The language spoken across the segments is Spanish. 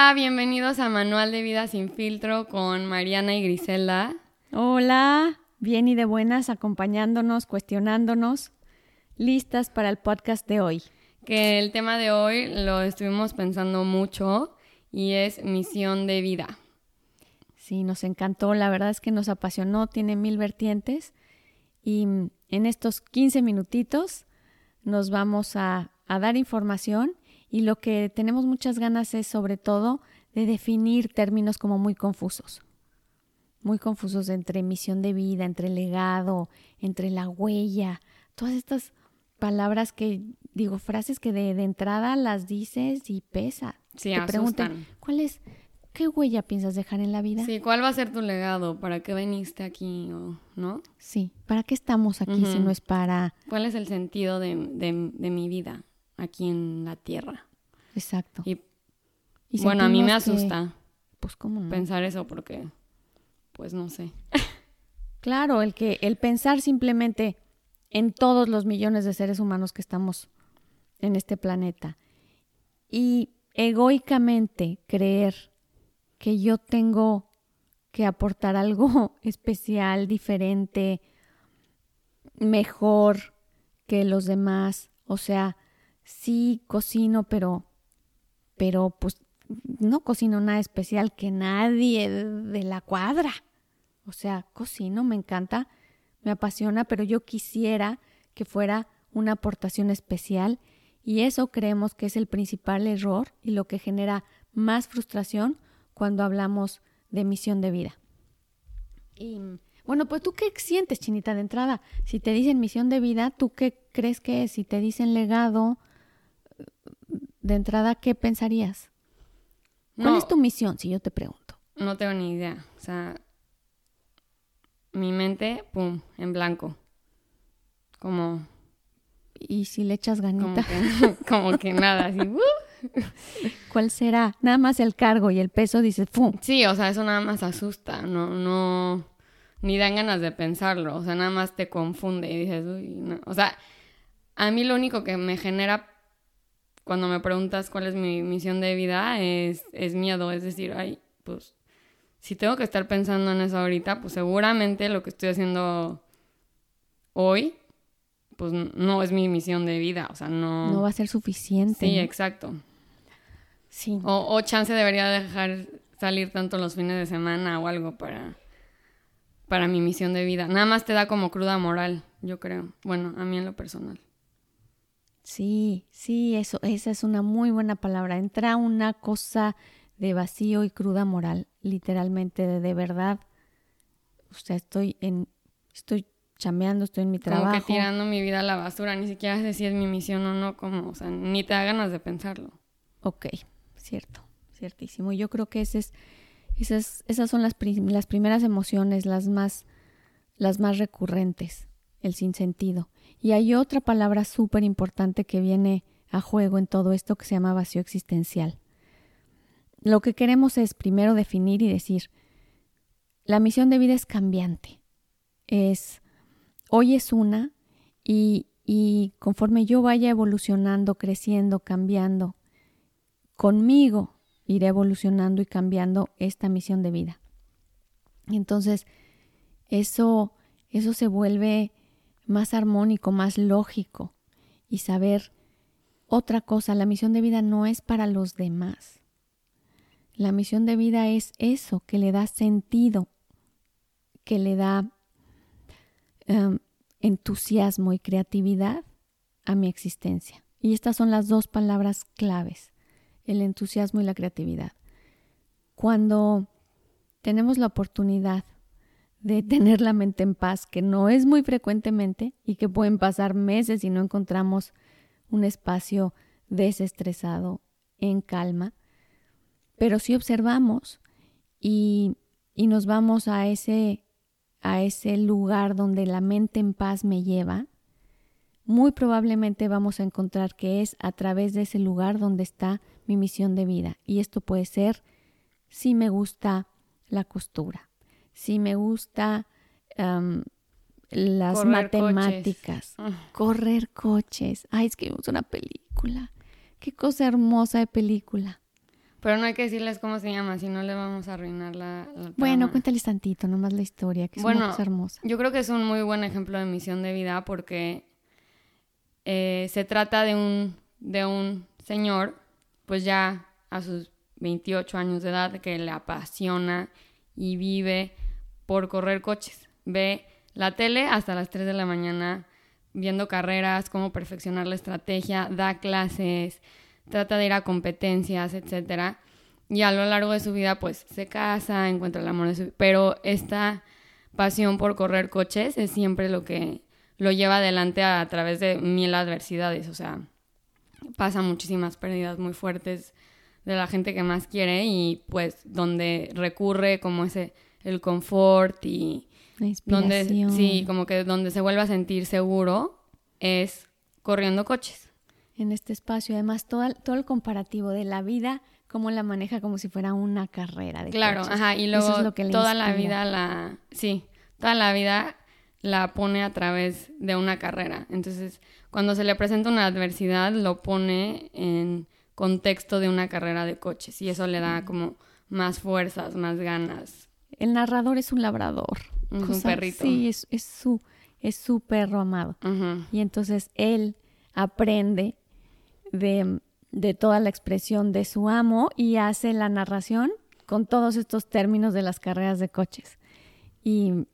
Hola, bienvenidos a Manual de Vida sin filtro con Mariana y Griselda. Hola, bien y de buenas, acompañándonos, cuestionándonos, listas para el podcast de hoy. Que el tema de hoy lo estuvimos pensando mucho y es misión de vida. Sí, nos encantó, la verdad es que nos apasionó, tiene mil vertientes y en estos 15 minutitos nos vamos a, a dar información y lo que tenemos muchas ganas es sobre todo de definir términos como muy confusos. Muy confusos entre misión de vida, entre legado, entre la huella, todas estas palabras que digo, frases que de, entrada las dices y pesa. Sí, Te preguntan, ¿cuál es, qué huella piensas dejar en la vida? Sí, ¿cuál va a ser tu legado? ¿Para qué veniste aquí o no? Sí, ¿para qué estamos aquí si no es para... ¿Cuál es el sentido de, de mi vida? Aquí en la tierra. Exacto. Y, bueno, a mí me asusta. pues cómo Pensar eso porque, pues no sé. claro, el que, el pensar simplemente en todos los millones de seres humanos que estamos en este planeta y egoicamente creer que yo tengo que aportar algo especial, diferente, mejor que los demás, o sea, sí cocino, pero, pero pues no cocino nada especial que nadie de la cuadra. O sea, cocino, me encanta, me apasiona, pero yo quisiera que fuera una aportación especial y eso creemos que es el principal error y lo que genera más frustración cuando hablamos de misión de vida. Y bueno, pues tú qué sientes, Chinita, de entrada. Si te dicen misión de vida, ¿tú qué crees que es? Si te dicen legado, de entrada, ¿qué pensarías? ¿Cuál es tu misión, si yo te pregunto? No tengo ni idea. O sea, mi mente, pum, en blanco. Como... ¿Y si le echas ganita? Como que, nada, así... Uh. ¿Cuál será? Nada más el cargo y el peso dices, ¡pum! Sí, o sea, eso nada más asusta, no, no, ni dan ganas de pensarlo, o sea, nada más te confunde y dices, uy, no. O sea, a mí lo único que me genera cuando me preguntas cuál es mi misión de vida, es, es miedo. Es decir, ay, pues si tengo que estar pensando en eso ahorita, pues seguramente lo que estoy haciendo hoy, pues no es mi misión de vida. O sea, no. No va a ser suficiente. Sí, exacto. Sí. O, o chance debería dejar salir tanto los fines de semana o algo para, para mi misión de vida. Nada más te da como cruda moral, yo creo. Bueno, a mí en lo personal. Sí, sí, eso, esa es una muy buena palabra. Entra una cosa de vacío y cruda moral, literalmente, de, de verdad. O sea, estoy en, estoy chameando, estoy en mi trabajo. Como que tirando mi vida a la basura, ni siquiera sé si es mi misión o no, como, o sea, ni te da ganas de pensarlo. Ok, cierto, ciertísimo. Yo creo que ese es, esas, esas son las, las primeras emociones, las más, las más recurrentes, el sinsentido. Y hay otra palabra súper importante que viene a juego en todo esto que se llama vacío existencial. Lo que queremos es primero definir y decir, la misión de vida es cambiante. Es, hoy es una y, y conforme yo vaya evolucionando, creciendo, cambiando, conmigo iré evolucionando y cambiando esta misión de vida. Entonces, eso, eso se vuelve más armónico, más lógico y saber otra cosa, la misión de vida no es para los demás. La misión de vida es eso, que le da sentido, que le da em, entusiasmo y creatividad a mi existencia. Y estas son las dos palabras claves, el entusiasmo y la creatividad. Cuando tenemos la oportunidad de tener la mente en paz, que no es muy frecuentemente y que pueden pasar meses y no encontramos un espacio desestresado, en calma. Pero si observamos y, y nos vamos a ese, a ese lugar donde la mente en paz me lleva, muy probablemente vamos a encontrar que es a través de ese lugar donde está mi misión de vida. Y esto puede ser si me gusta la costura, si me gusta las matemáticas, ah. correr coches. Ay, es que vimos una película. Qué cosa hermosa de película. Pero no hay que decirles cómo se llama, si no le vamos a arruinar la, la Bueno, cuéntales tantito, nomás la historia, que es Bueno, una cosa hermosa. Yo creo que es un muy buen ejemplo de misión de vida porque eh, se trata de un, de un señor, pues ya a sus 28 años de edad, que le apasiona y vive por correr coches. Ve la tele hasta las 3 de la mañana viendo carreras, cómo perfeccionar la estrategia, da clases, trata de ir a competencias, etcétera. Y a lo largo de su vida, pues se casa, encuentra el amor de su vida. Pero esta pasión por correr coches es siempre lo que lo lleva adelante a, través de mil adversidades. O sea, pasa muchísimas pérdidas muy fuertes de la gente que más quiere y pues donde recurre como ese el confort y La donde sí, como que donde se vuelve a sentir seguro es corriendo coches. en este espacio. Además, todo, el- todo el comparativo de la vida, cómo la maneja como si fuera una carrera de Claro, coches. ajá, y luego es lo que toda la vida la, sí, toda la vida la pone a través de una carrera. Entonces, cuando se le presenta una adversidad, lo pone en contexto de una carrera de coches y eso le da como más fuerzas, más ganas. El narrador es un labrador. Es un Cosa- perrito. Sí, es, es su, es su perro amado. Y entonces él aprende de, de toda la expresión de su amo y hace la narración con todos estos términos de las carreras de coches. Y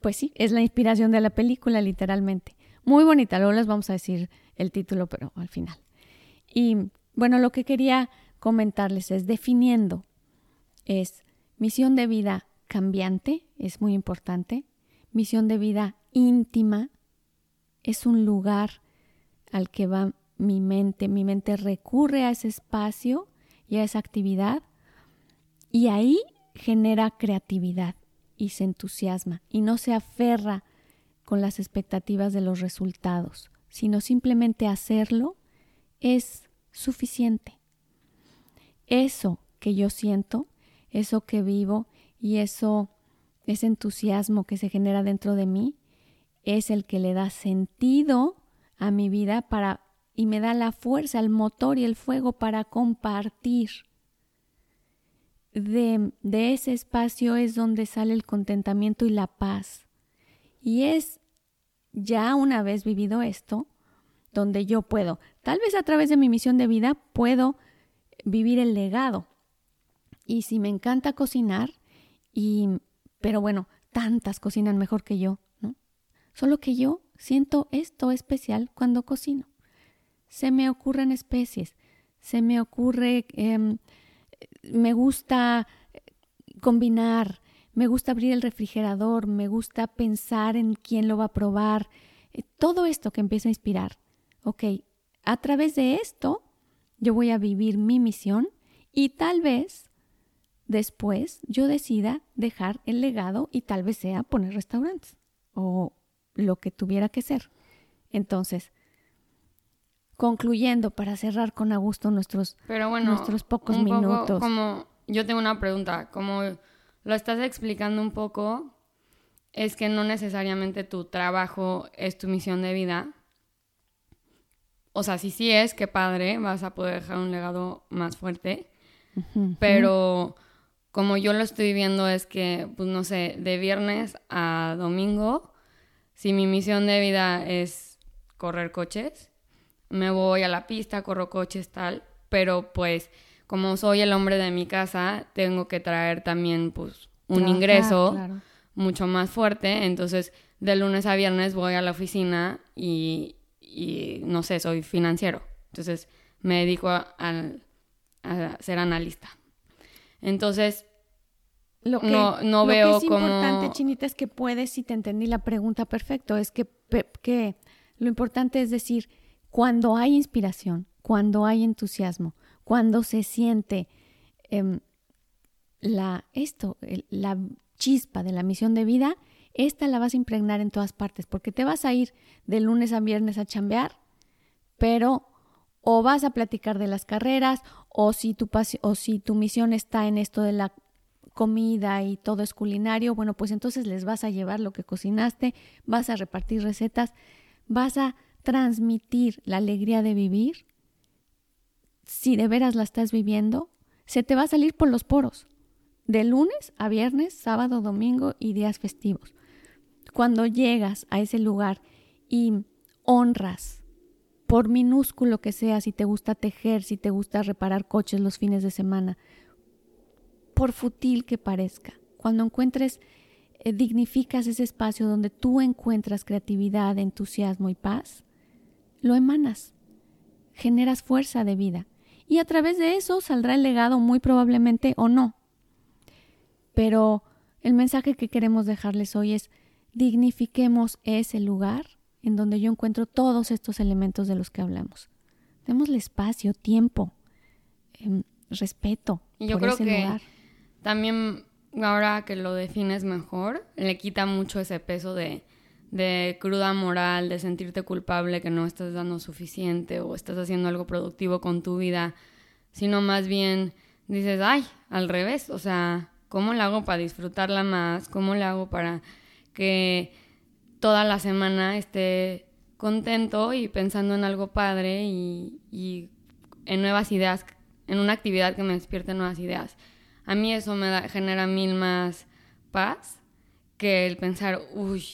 pues sí, es la inspiración de la película, literalmente. Muy bonita, luego les vamos a decir el título, pero al final. Y bueno, lo que quería comentarles es definiendo, es misión de vida cambiante, es muy importante, misión de vida íntima, es un lugar al que va mi mente, mi mente recurre a ese espacio y a esa actividad y ahí genera creatividad y se entusiasma y no se aferra con las expectativas de los resultados, sino simplemente hacerlo es suficiente. Eso que yo siento, eso que vivo y eso, ese entusiasmo que se genera dentro de mí, es el que le da sentido a mi vida para y me da la fuerza, el motor y el fuego para compartir. De, de ese espacio es donde sale el contentamiento y la paz. Y es ya una vez vivido esto, donde yo puedo, tal vez a través de mi misión de vida, puedo vivir el legado. Y si me encanta cocinar, y, pero bueno, tantas cocinan mejor que yo, ¿no? Solo que yo siento esto especial cuando cocino. Se me ocurren especies, se me ocurre, eh, me gusta combinar, me gusta abrir el refrigerador, me gusta pensar en quién lo va a probar, eh, todo esto que empieza a inspirar. Ok, a través de esto yo voy a vivir mi misión y tal vez después yo decida dejar el legado y tal vez sea poner restaurantes o lo que tuviera que ser. Entonces, concluyendo para cerrar con a gusto nuestros, Pero bueno, nuestros pocos un poco minutos. como yo tengo una pregunta, como lo estás explicando un poco, es que no necesariamente tu trabajo es tu misión de vida. O sea, si sí es, qué padre, vas a poder dejar un legado más fuerte. Pero como yo lo estoy viendo es que, pues no sé, de viernes a domingo, si mi misión de vida es correr coches, me voy a la pista, corro coches, tal, pero pues como soy el hombre de mi casa, tengo que traer también pues un Trabajar, ingreso claro. mucho más fuerte, entonces de lunes a viernes voy a la oficina y, y, no sé, soy financiero, entonces me dedico a ser analista. Entonces, Lo que, No- no lo que veo es importante, Chinita, es que puedes, si te entendí la pregunta perfecto, es que, que lo importante es decir, cuando hay inspiración, cuando hay entusiasmo, cuando se siente em, la, esto, la chispa de la misión de vida, esta la vas a impregnar en todas partes, porque te vas a ir de lunes a viernes a chambear, pero o vas a platicar de las carreras, o si tu, o si tu misión está en esto de la comida y todo es culinario, bueno, pues entonces les vas a llevar lo que cocinaste, vas a repartir recetas, vas a transmitir la alegría de vivir. Si de veras la estás viviendo, se te va a salir por los poros. De lunes a viernes, sábado, domingo y días festivos. Cuando llegas a ese lugar y honras, por minúsculo que sea, si te gusta tejer, si te gusta reparar coches los fines de semana, por futil que parezca, cuando encuentres, eh, dignificas ese espacio donde tú encuentras creatividad, entusiasmo y paz, lo emanas, generas fuerza de vida y a través de eso saldrá el legado muy probablemente o no. Pero el mensaje que queremos dejarles hoy es dignifiquemos ese lugar en donde yo encuentro todos estos elementos de los que hablamos. Démosle espacio, tiempo, em, respeto. Y yo creo que también ahora que lo defines mejor, le quita mucho ese peso de, de cruda moral, de sentirte culpable que no estás dando suficiente o estás haciendo algo productivo con tu vida, sino más bien dices, ay, al revés, o sea, ¿cómo le hago para disfrutarla más? ¿Cómo le hago para que toda la semana esté contento y pensando en algo padre y, y en nuevas ideas, en una actividad que me despierte nuevas ideas? A mí eso me da, genera mil más paz que el pensar, uy,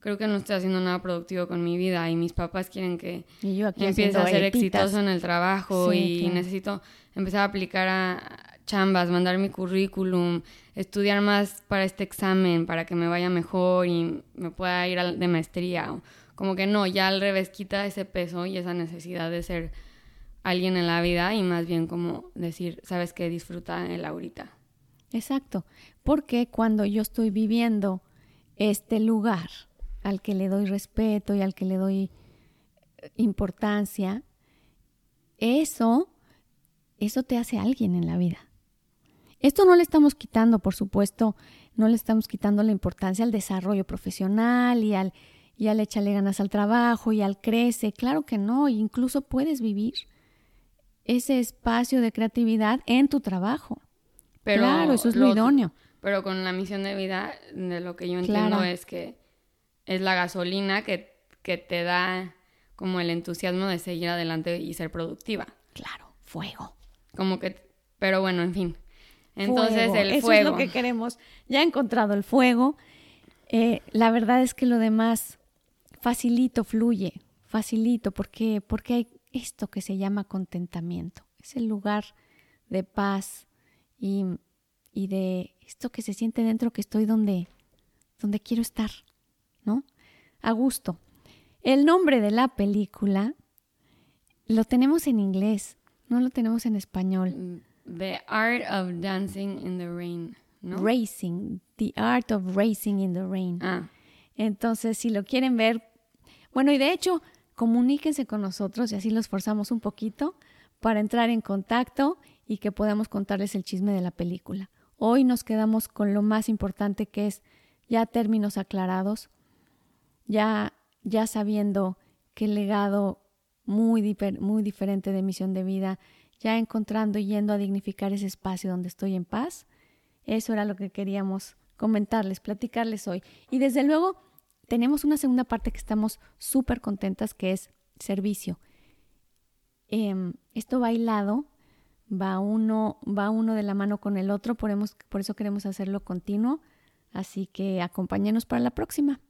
creo que no estoy haciendo nada productivo con mi vida y mis papás quieren que empiece a ser exitoso en el trabajo y necesito empezar a aplicar a chambas, mandar mi currículum, estudiar más para este examen para que me vaya mejor y me pueda ir de maestría. Como que no, ya al revés quita ese peso y esa necesidad de ser alguien en la vida y más bien como decir, sabes que disfruta el ahorita. Exacto, porque cuando yo estoy viviendo este lugar, al que le doy respeto y al que le doy eh, importancia, eso, eso te hace alguien en la vida. Esto no le estamos quitando, por supuesto, no le estamos quitando la importancia al desarrollo profesional y al, y al échale ganas al trabajo y al crece. Claro que no, incluso puedes vivir ese espacio de creatividad en tu trabajo. Pero claro, eso es lo, idóneo. Pero con la misión de vida, de lo que yo entiendo es que es la gasolina que, que te da como el entusiasmo de seguir adelante y ser productiva. Claro, fuego. Como que, pero bueno, en fin. Entonces el fuego. Eso es lo que queremos. Ya he encontrado el fuego. Eh, la verdad es que lo demás facilito, fluye, facilito, porque, porque hay esto que se llama contentamiento. Es el lugar de paz y, y de esto que se siente dentro que estoy donde, donde quiero estar. ¿no? A gusto. El nombre de la película lo tenemos en inglés, no lo tenemos en español. The Art of Dancing in the Rain, ¿no? Racing, The Art of Racing in the Rain. Ah. Entonces, si lo quieren ver, bueno, y de hecho, comuníquense con nosotros y así los forzamos un poquito para entrar en contacto y que podamos contarles el chisme de la película. Hoy nos quedamos con lo más importante que es ya términos aclarados, ya, ya sabiendo qué legado muy, muy diferente de misión de vida, ya encontrando y yendo a dignificar ese espacio donde estoy en paz. Eso era lo que queríamos comentarles, platicarles hoy. Y desde luego tenemos una segunda parte que estamos súper contentas, que es servicio. Em, esto bailado va uno, va uno de la mano con el otro, por, por eso queremos hacerlo continuo. Así que acompáñenos para la próxima.